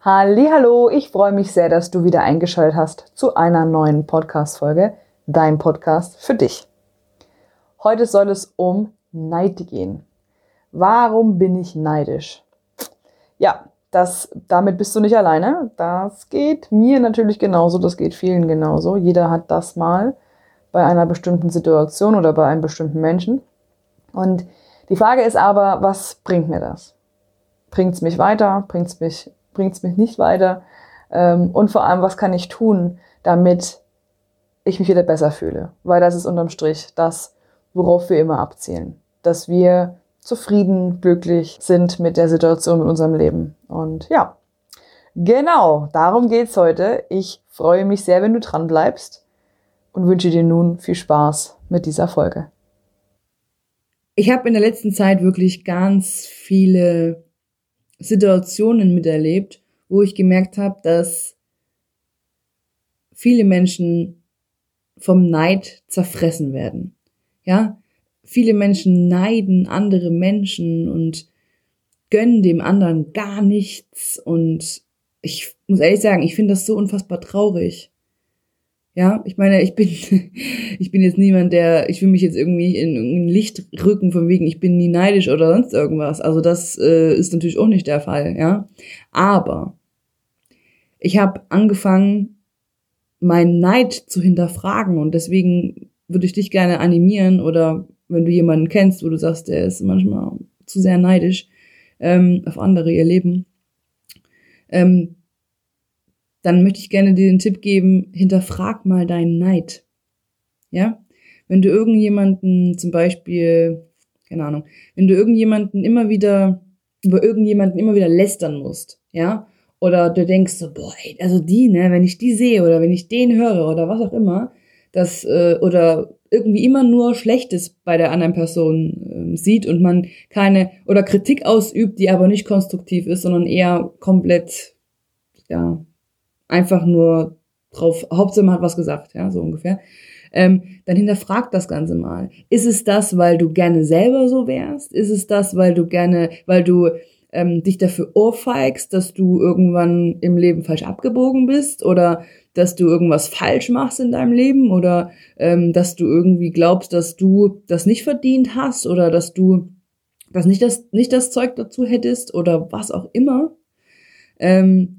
Hallo, ich freue mich sehr, dass du wieder eingeschaltet hast zu einer neuen Podcast Folge, dein Podcast für dich. Heute soll es um Neid gehen. Warum bin ich neidisch? Ja, das damit bist du nicht alleine. Das geht mir natürlich genauso, das geht vielen genauso. Jeder hat das mal bei einer bestimmten Situation oder bei einem bestimmten Menschen. Und die Frage ist aber, was bringt mir das? Bringt es mich weiter? Bringt es mich bringt es mich nicht weiter? Ähm, und vor allem, was kann ich tun, damit ich mich wieder besser fühle? Weil das ist unterm Strich das, worauf wir immer abzielen. Dass wir zufrieden, glücklich sind mit der Situation in unserem Leben. Und ja, genau, darum geht's heute. Ich freue mich sehr, wenn du dran bleibst und wünsche dir nun viel Spaß mit dieser Folge. Ich habe in der letzten Zeit wirklich ganz viele Situationen miterlebt, wo ich gemerkt habe, dass viele Menschen vom Neid zerfressen werden. Ja, viele Menschen neiden andere Menschen und gönnen dem anderen gar nichts und ich muss ehrlich sagen, ich finde das so unfassbar traurig. Ja, ich meine, ich bin, ich bin jetzt niemand, der, ich will mich jetzt irgendwie in ein Licht rücken von wegen, ich bin nie neidisch oder sonst irgendwas. Also das äh, ist natürlich auch nicht der Fall, ja. Aber ich habe angefangen, meinen Neid zu hinterfragen und deswegen würde ich dich gerne animieren oder wenn du jemanden kennst, wo du sagst, der ist manchmal zu sehr neidisch ähm, auf andere ihr Leben, ähm, dann möchte ich gerne dir den Tipp geben, hinterfrag mal deinen Neid. Ja? Wenn du irgendjemanden zum Beispiel, keine Ahnung, wenn du irgendjemanden immer wieder, über irgendjemanden immer wieder lästern musst, ja, oder du denkst so, boah, ey, also die, ne, wenn ich die sehe oder wenn ich den höre oder was auch immer, das, äh, oder irgendwie immer nur Schlechtes bei der anderen Person äh, sieht und man keine, oder Kritik ausübt, die aber nicht konstruktiv ist, sondern eher komplett, ja, einfach nur drauf, Hauptsache man hat was gesagt, ja, so ungefähr. Ähm, dann hinterfrag das Ganze mal. Ist es das, weil du gerne selber so wärst? Ist es das, weil du gerne, weil du ähm, dich dafür ohrfeigst, dass du irgendwann im Leben falsch abgebogen bist oder dass du irgendwas falsch machst in deinem Leben oder ähm, dass du irgendwie glaubst, dass du das nicht verdient hast oder dass du dass nicht das nicht das Zeug dazu hättest oder was auch immer. Ähm,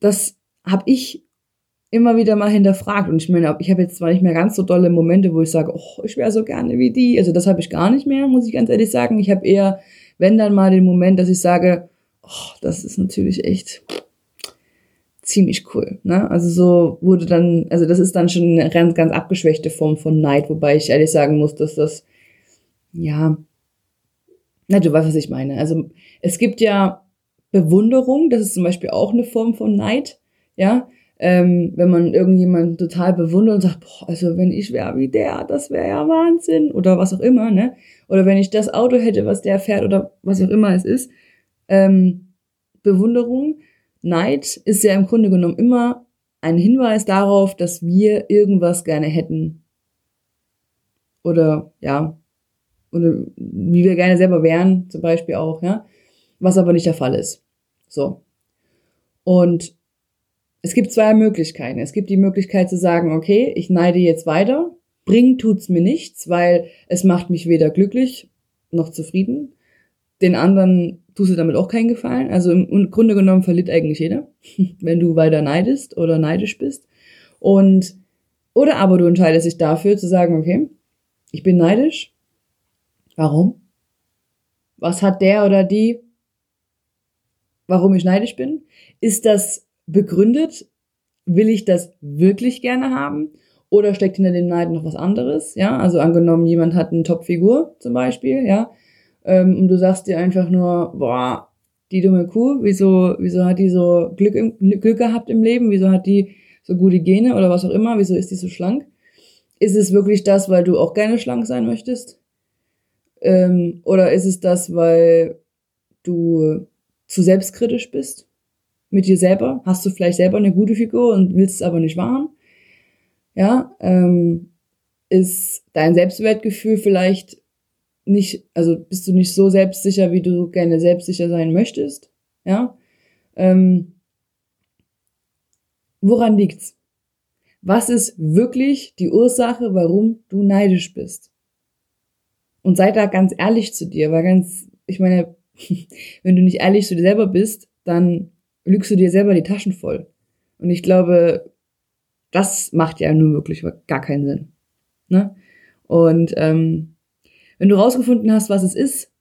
das habe ich immer wieder mal hinterfragt. Und ich meine, ich habe jetzt zwar nicht mehr ganz so dolle Momente, wo ich sage, oh, ich wäre so gerne wie die. Also das habe ich gar nicht mehr, muss ich ganz ehrlich sagen. Ich habe eher, wenn dann mal den Moment, dass ich sage, oh, das ist natürlich echt ziemlich cool. Ne? Also so wurde dann, also das ist dann schon eine ganz, ganz abgeschwächte Form von Neid, wobei ich ehrlich sagen muss, dass das, ja, na, du weißt, was ich meine. Also es gibt ja Bewunderung, das ist zum Beispiel auch eine Form von Neid, ja. Ähm, wenn man irgendjemanden total bewundert und sagt, boah, also wenn ich wäre wie der, das wäre ja Wahnsinn oder was auch immer, ne? Oder wenn ich das Auto hätte, was der fährt oder was auch immer es ist. Ähm, Bewunderung, Neid ist ja im Grunde genommen immer ein Hinweis darauf, dass wir irgendwas gerne hätten. Oder ja, oder wie wir gerne selber wären, zum Beispiel auch, ja. Was aber nicht der Fall ist. So. Und es gibt zwei Möglichkeiten. Es gibt die Möglichkeit zu sagen, okay, ich neide jetzt weiter. Bringen tut's mir nichts, weil es macht mich weder glücklich noch zufrieden. Den anderen tust du damit auch keinen Gefallen. Also im Grunde genommen verliert eigentlich jeder, wenn du weiter neidest oder neidisch bist. Und, oder aber du entscheidest dich dafür zu sagen, okay, ich bin neidisch. Warum? Was hat der oder die warum ich neidisch bin? Ist das begründet? Will ich das wirklich gerne haben? Oder steckt hinter dem Neid noch was anderes? Ja, also angenommen, jemand hat eine Top-Figur zum Beispiel, ja, ähm, und du sagst dir einfach nur, boah, die dumme Kuh, wieso, wieso hat die so Glück, im, Glück gehabt im Leben? Wieso hat die so gute Gene oder was auch immer? Wieso ist die so schlank? Ist es wirklich das, weil du auch gerne schlank sein möchtest? Ähm, oder ist es das, weil du zu selbstkritisch bist mit dir selber, hast du vielleicht selber eine gute Figur und willst es aber nicht wahren. Ja, ähm, ist dein Selbstwertgefühl vielleicht nicht, also bist du nicht so selbstsicher, wie du gerne selbstsicher sein möchtest. Ja, Ähm, woran liegt's? Was ist wirklich die Ursache, warum du neidisch bist? Und sei da ganz ehrlich zu dir, weil ganz, ich meine, wenn du nicht ehrlich zu dir selber bist, dann lügst du dir selber die Taschen voll. Und ich glaube, das macht ja nun wirklich gar keinen Sinn. Ne? Und ähm, wenn du rausgefunden hast, was es ist,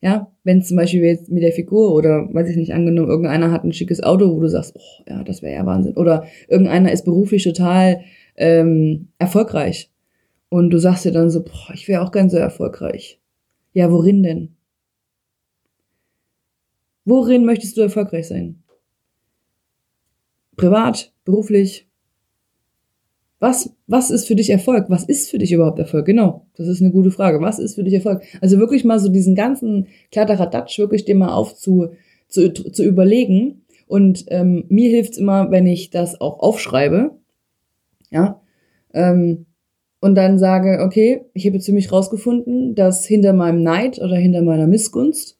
ja, wenn zum Beispiel jetzt mit der Figur oder, weiß ich nicht, angenommen, irgendeiner hat ein schickes Auto, wo du sagst, oh, ja, das wäre ja Wahnsinn. Oder irgendeiner ist beruflich total ähm, erfolgreich. Und du sagst dir dann so, boah, ich wäre auch ganz so erfolgreich. Ja, worin denn? Worin möchtest du erfolgreich sein? Privat, beruflich? Was, was ist für dich Erfolg? Was ist für dich überhaupt Erfolg? Genau, das ist eine gute Frage. Was ist für dich Erfolg? Also wirklich mal so diesen ganzen Kladderadatsch wirklich dir mal auf zu, zu, zu überlegen. Und ähm, mir hilft's immer, wenn ich das auch aufschreibe. Ja. Ähm, und dann sage, okay, ich habe jetzt für mich rausgefunden, dass hinter meinem Neid oder hinter meiner Missgunst,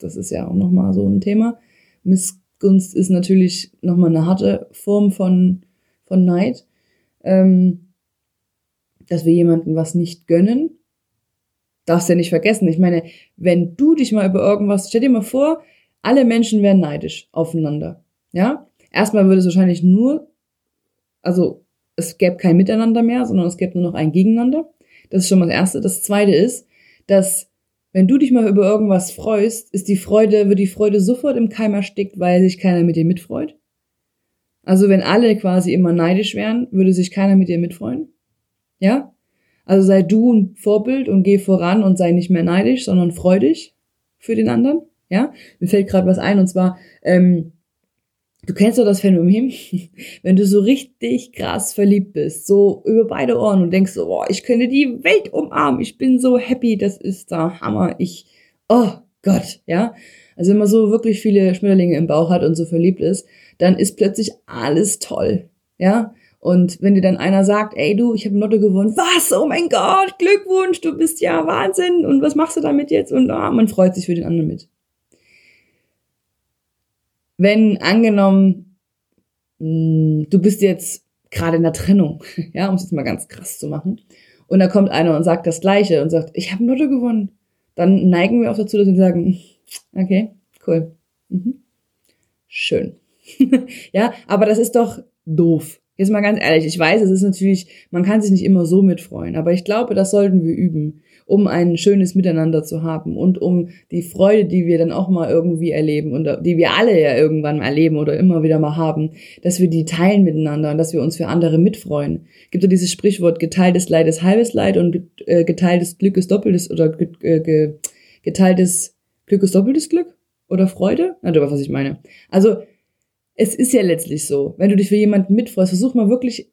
das ist ja auch nochmal so ein Thema, Missgunst ist natürlich nochmal eine harte Form von, von Neid, ähm, dass wir jemandem was nicht gönnen, darfst ja nicht vergessen. Ich meine, wenn du dich mal über irgendwas, stell dir mal vor, alle Menschen wären neidisch aufeinander. Ja? Erstmal würde es wahrscheinlich nur, also es gäbe kein Miteinander mehr, sondern es gäbe nur noch ein Gegeneinander. Das ist schon mal das Erste. Das Zweite ist, dass wenn du dich mal über irgendwas freust, ist die Freude, wird die Freude sofort im Keim erstickt, weil sich keiner mit dir mitfreut. Also wenn alle quasi immer neidisch wären, würde sich keiner mit dir mitfreuen. Ja? Also sei du ein Vorbild und geh voran und sei nicht mehr neidisch, sondern freu dich für den anderen. Ja? Mir fällt gerade was ein und zwar, ähm, Du kennst doch das Phänomen, wenn du so richtig krass verliebt bist, so über beide Ohren und denkst so, boah, ich könnte die Welt umarmen, ich bin so happy, das ist der Hammer, ich, oh Gott, ja. Also wenn man so wirklich viele Schmetterlinge im Bauch hat und so verliebt ist, dann ist plötzlich alles toll, ja. Und wenn dir dann einer sagt, ey du, ich habe Lotto gewonnen, was? Oh mein Gott, Glückwunsch, du bist ja Wahnsinn und was machst du damit jetzt? Und oh, man freut sich für den anderen mit wenn angenommen, mh, hm, du bist jetzt gerade in der Trennung, ja, um es jetzt mal ganz krass zu machen, und da kommt einer und sagt das Gleiche und sagt, ich habe Lotto gewonnen, dann neigen wir auch dazu, dass wir sagen, okay, cool, mhm. schön, ja, aber das ist doch doof. Jetzt mal ganz ehrlich, ich weiß, es ist natürlich, man kann sich nicht immer so mitfreuen, aber ich glaube, das sollten wir üben um ein schönes Miteinander zu haben und um die Freude, die wir dann auch mal irgendwie erleben und die wir alle ja irgendwann mal erleben oder immer wieder mal haben, dass wir die teilen miteinander und dass wir uns für andere mitfreuen. Gibt ja dieses Sprichwort, geteiltes Leid ist halbes Leid und äh, geteiltes Glück ist doppeltes oder äh, geteiltes Glück ist doppeltes Glück oder Freude? Na, du weißt, was ich meine. Also, es ist ja letztlich so, wenn du dich für jemanden mitfreust, versuch mal wirklich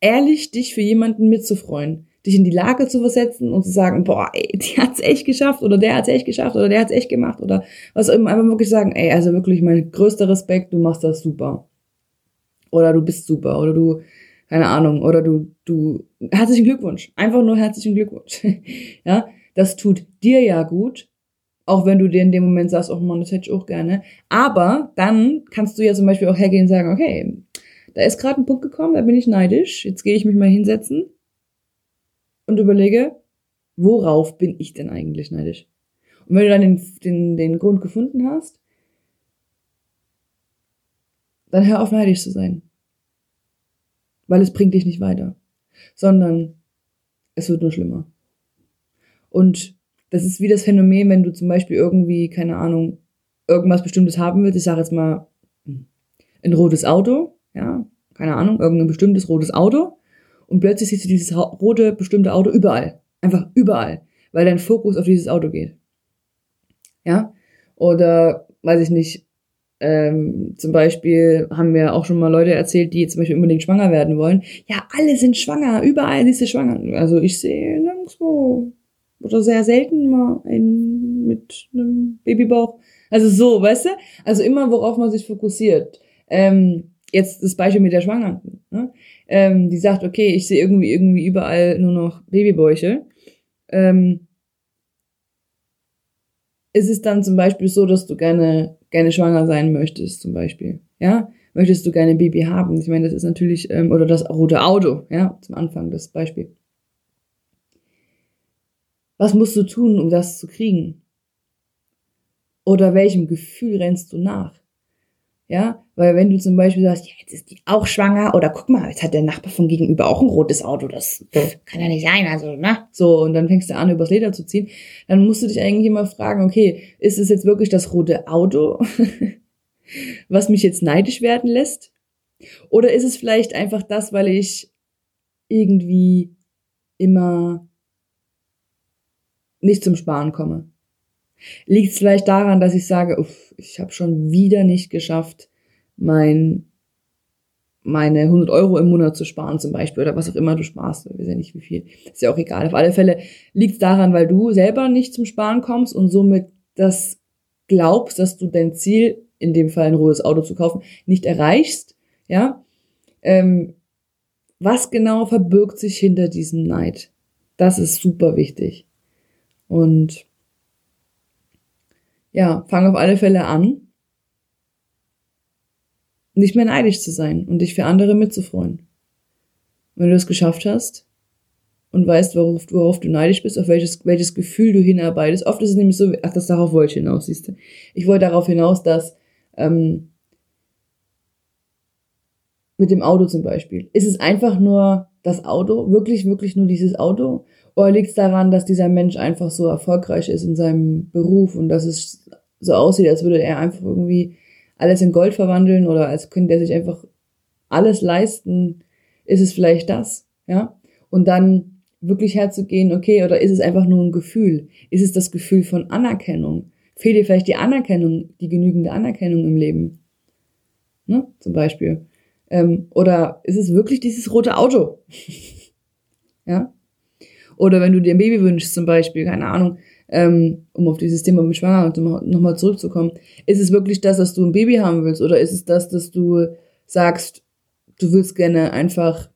ehrlich dich für jemanden mitzufreuen dich in die Lage zu versetzen und zu sagen, boah, ey, die hat's echt geschafft oder der hat's echt geschafft oder der hat's echt gemacht oder was immer, einfach wirklich sagen, ey, also wirklich mein größter Respekt, du machst das super. Oder du bist super oder du, keine Ahnung, oder du, du, herzlichen Glückwunsch. Einfach nur herzlichen Glückwunsch. ja, das tut dir ja gut. Auch wenn du dir in dem Moment sagst, oh Mann, das hätte ich auch gerne. Aber dann kannst du ja zum Beispiel auch hergehen und sagen, okay, da ist gerade ein Punkt gekommen, da bin ich neidisch. Jetzt gehe ich mich mal hinsetzen und überlege, worauf bin ich denn eigentlich neidisch? Und wenn du dann den, den, den Grund gefunden hast, dann hör auf neidisch zu sein. Weil es bringt dich nicht weiter, sondern es wird nur schlimmer. Und das ist wie das Phänomen, wenn du zum Beispiel irgendwie, keine Ahnung, irgendwas Bestimmtes haben willst. Ich sage jetzt mal ein rotes Auto, ja, keine Ahnung, irgendein bestimmtes rotes Auto und plötzlich siehst du dieses rote bestimmte Auto überall. Einfach überall. Weil dein Fokus auf dieses Auto geht. Ja? Oder, weiß ich nicht, ähm, zum Beispiel haben mir auch schon mal Leute erzählt, die zum Beispiel unbedingt schwanger werden wollen. Ja, alle sind schwanger, überall siehst du schwanger. Also ich sehe nirgendwo oder sehr selten mal einen mit einem Babybauch. Also so, weißt du? Also immer, worauf man sich fokussiert. Ähm, jetzt das Beispiel mit der Schwangeren. Ne? ähm, die sagt, okay, ich sehe irgendwie irgendwie überall nur noch Babybäuche. Ähm, ist es dann zum Beispiel so, dass du gerne, gerne schwanger sein möchtest, zum Beispiel. Ja? Möchtest du gerne ein Baby haben? Ich meine, das ist natürlich, ähm, oder das rote Auto, ja, zum Anfang das Beispiel. Was musst du tun, um das zu kriegen? Oder welchem Gefühl rennst du nach? Ja, weil wenn du zum Beispiel sagst, ja, jetzt ist die auch schwanger oder guck mal, jetzt hat der Nachbar von gegenüber auch ein rotes Auto, das kann ja nicht sein, also, ne? So, und dann fängst du an, übers Leder zu ziehen, dann musst du dich eigentlich immer fragen, okay, ist es jetzt wirklich das rote Auto, was mich jetzt neidisch werden lässt? Oder ist es vielleicht einfach das, weil ich irgendwie immer nicht zum Sparen komme? Liegt es vielleicht daran, dass ich sage, uff, ich habe schon wieder nicht geschafft, mein, meine 100 Euro im Monat zu sparen zum Beispiel oder was auch immer du sparst. Ich weiß ja nicht wie viel. Ist ja auch egal. Auf alle Fälle liegt es daran, weil du selber nicht zum Sparen kommst und somit das glaubst, dass du dein Ziel, in dem Fall ein rohes Auto zu kaufen, nicht erreichst. Ja. Ähm, was genau verbirgt sich hinter diesem Neid? Das ist super wichtig. Und ja, fang auf alle Fälle an, nicht mehr neidisch zu sein und dich für andere mitzufreuen. Wenn du das geschafft hast und weißt, worauf, worauf du neidisch bist, auf welches, welches Gefühl du hinarbeitest. Oft ist es nämlich so, ach, das darauf wollte ich hinaus, siehst du. Ich wollte darauf hinaus, dass ähm, mit dem Auto zum Beispiel. Ist es einfach nur das Auto, wirklich, wirklich nur dieses Auto? Oder liegt es daran, dass dieser Mensch einfach so erfolgreich ist in seinem Beruf und dass es so aussieht, als würde er einfach irgendwie alles in Gold verwandeln oder als könnte er sich einfach alles leisten? Ist es vielleicht das? Ja? Und dann wirklich herzugehen, okay, oder ist es einfach nur ein Gefühl? Ist es das Gefühl von Anerkennung? Fehlt dir vielleicht die Anerkennung, die genügende Anerkennung im Leben? Ne? Zum Beispiel. Ähm, oder ist es wirklich dieses rote Auto? ja? Oder wenn du dir ein Baby wünschst, zum Beispiel, keine Ahnung, ähm, um auf dieses Thema mit Schwanger nochmal zurückzukommen, ist es wirklich das, dass du ein Baby haben willst? Oder ist es das, dass du sagst, du willst gerne einfach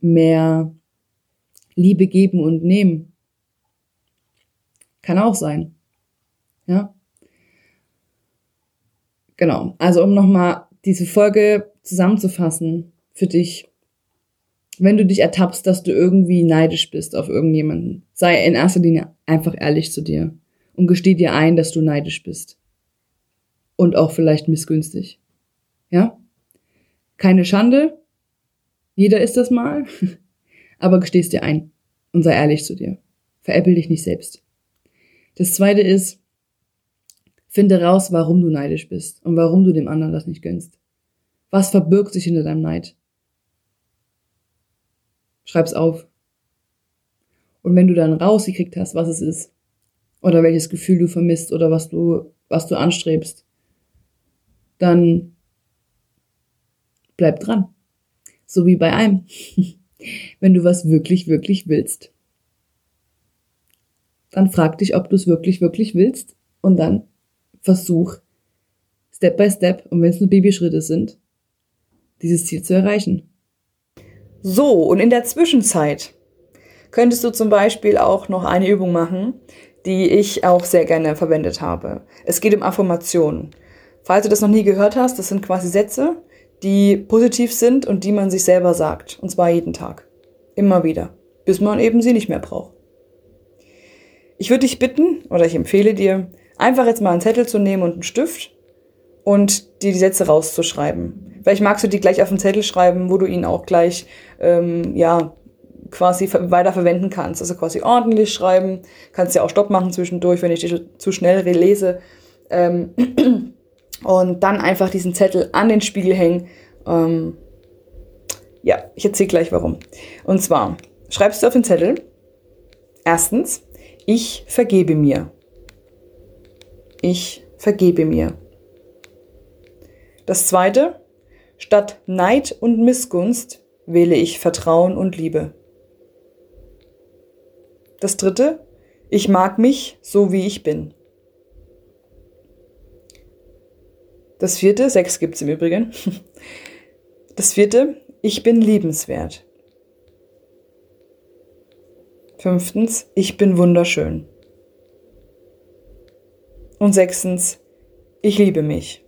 mehr Liebe geben und nehmen? Kann auch sein. Ja? Genau. Also um nochmal diese Folge zusammenzufassen für dich wenn du dich ertappst, dass du irgendwie neidisch bist auf irgendjemanden, sei in erster Linie einfach ehrlich zu dir und gesteh dir ein, dass du neidisch bist. Und auch vielleicht missgünstig. Ja? Keine Schande. Jeder ist das mal. Aber gestehst dir ein und sei ehrlich zu dir. Veräppel dich nicht selbst. Das zweite ist, finde raus, warum du neidisch bist und warum du dem anderen das nicht gönnst. Was verbirgt sich hinter deinem Neid? Schreib's auf. Und wenn du dann rausgekriegt hast, was es ist, oder welches Gefühl du vermisst oder was du, was du anstrebst, dann bleib dran. So wie bei einem. wenn du was wirklich, wirklich willst, dann frag dich, ob du es wirklich, wirklich willst und dann versuch Step by Step, und wenn es nur Babyschritte sind, dieses Ziel zu erreichen. So, und in der Zwischenzeit könntest du zum Beispiel auch noch eine Übung machen, die ich auch sehr gerne verwendet habe. Es geht um Affirmationen. Falls du das noch nie gehört hast, das sind quasi Sätze, die positiv sind und die man sich selber sagt. Und zwar jeden Tag. Immer wieder. Bis man eben sie nicht mehr braucht. Ich würde dich bitten, oder ich empfehle dir, einfach jetzt mal einen Zettel zu nehmen und einen Stift und dir die Sätze rauszuschreiben. Vielleicht magst du die gleich auf den Zettel schreiben, wo du ihn auch gleich, ähm, ja, quasi weiter verwenden kannst. Also quasi ordentlich schreiben. Kannst ja auch Stopp machen zwischendurch, wenn ich dich zu schnell lese. Ähm, und dann einfach diesen Zettel an den Spiegel hängen. Ähm, ja, ich erzähle gleich warum. Und zwar schreibst du auf den Zettel, erstens, ich vergebe mir. Ich vergebe mir. Das zweite, Statt Neid und Missgunst wähle ich Vertrauen und Liebe. Das dritte, ich mag mich so wie ich bin. Das vierte, sechs gibt's im Übrigen. Das vierte, ich bin liebenswert. Fünftens, ich bin wunderschön. Und sechstens, ich liebe mich.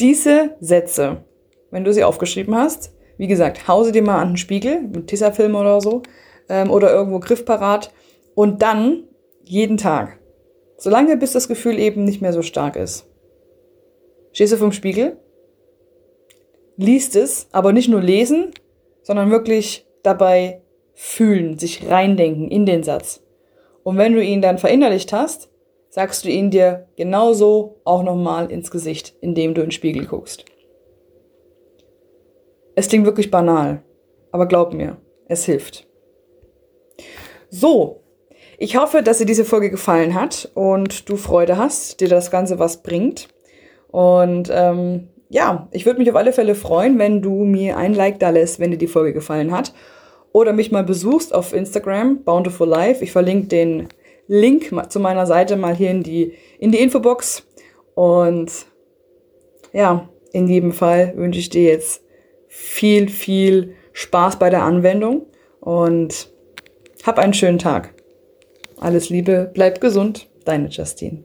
Diese Sätze, wenn du sie aufgeschrieben hast, wie gesagt, hause dir mal an den Spiegel mit Tissafilm oder so ähm, oder irgendwo griffparat und dann jeden Tag, solange bis das Gefühl eben nicht mehr so stark ist. Stehst du vom Spiegel, liest es, aber nicht nur lesen, sondern wirklich dabei fühlen, sich reindenken in den Satz. Und wenn du ihn dann verinnerlicht hast, sagst du ihn dir genauso auch nochmal ins Gesicht, indem du in den Spiegel guckst. Es klingt wirklich banal, aber glaub mir, es hilft. So, ich hoffe, dass dir diese Folge gefallen hat und du Freude hast, dir das Ganze was bringt. Und ähm, ja, ich würde mich auf alle Fälle freuen, wenn du mir ein Like da lässt, wenn dir die Folge gefallen hat. Oder mich mal besuchst auf Instagram, Bountiful Life. Ich verlinke den Link zu meiner Seite mal hier in die, in die Infobox. Und ja, in jedem Fall wünsche ich dir jetzt viel, viel Spaß bei der Anwendung und hab einen schönen Tag. Alles Liebe, bleib gesund, deine Justine.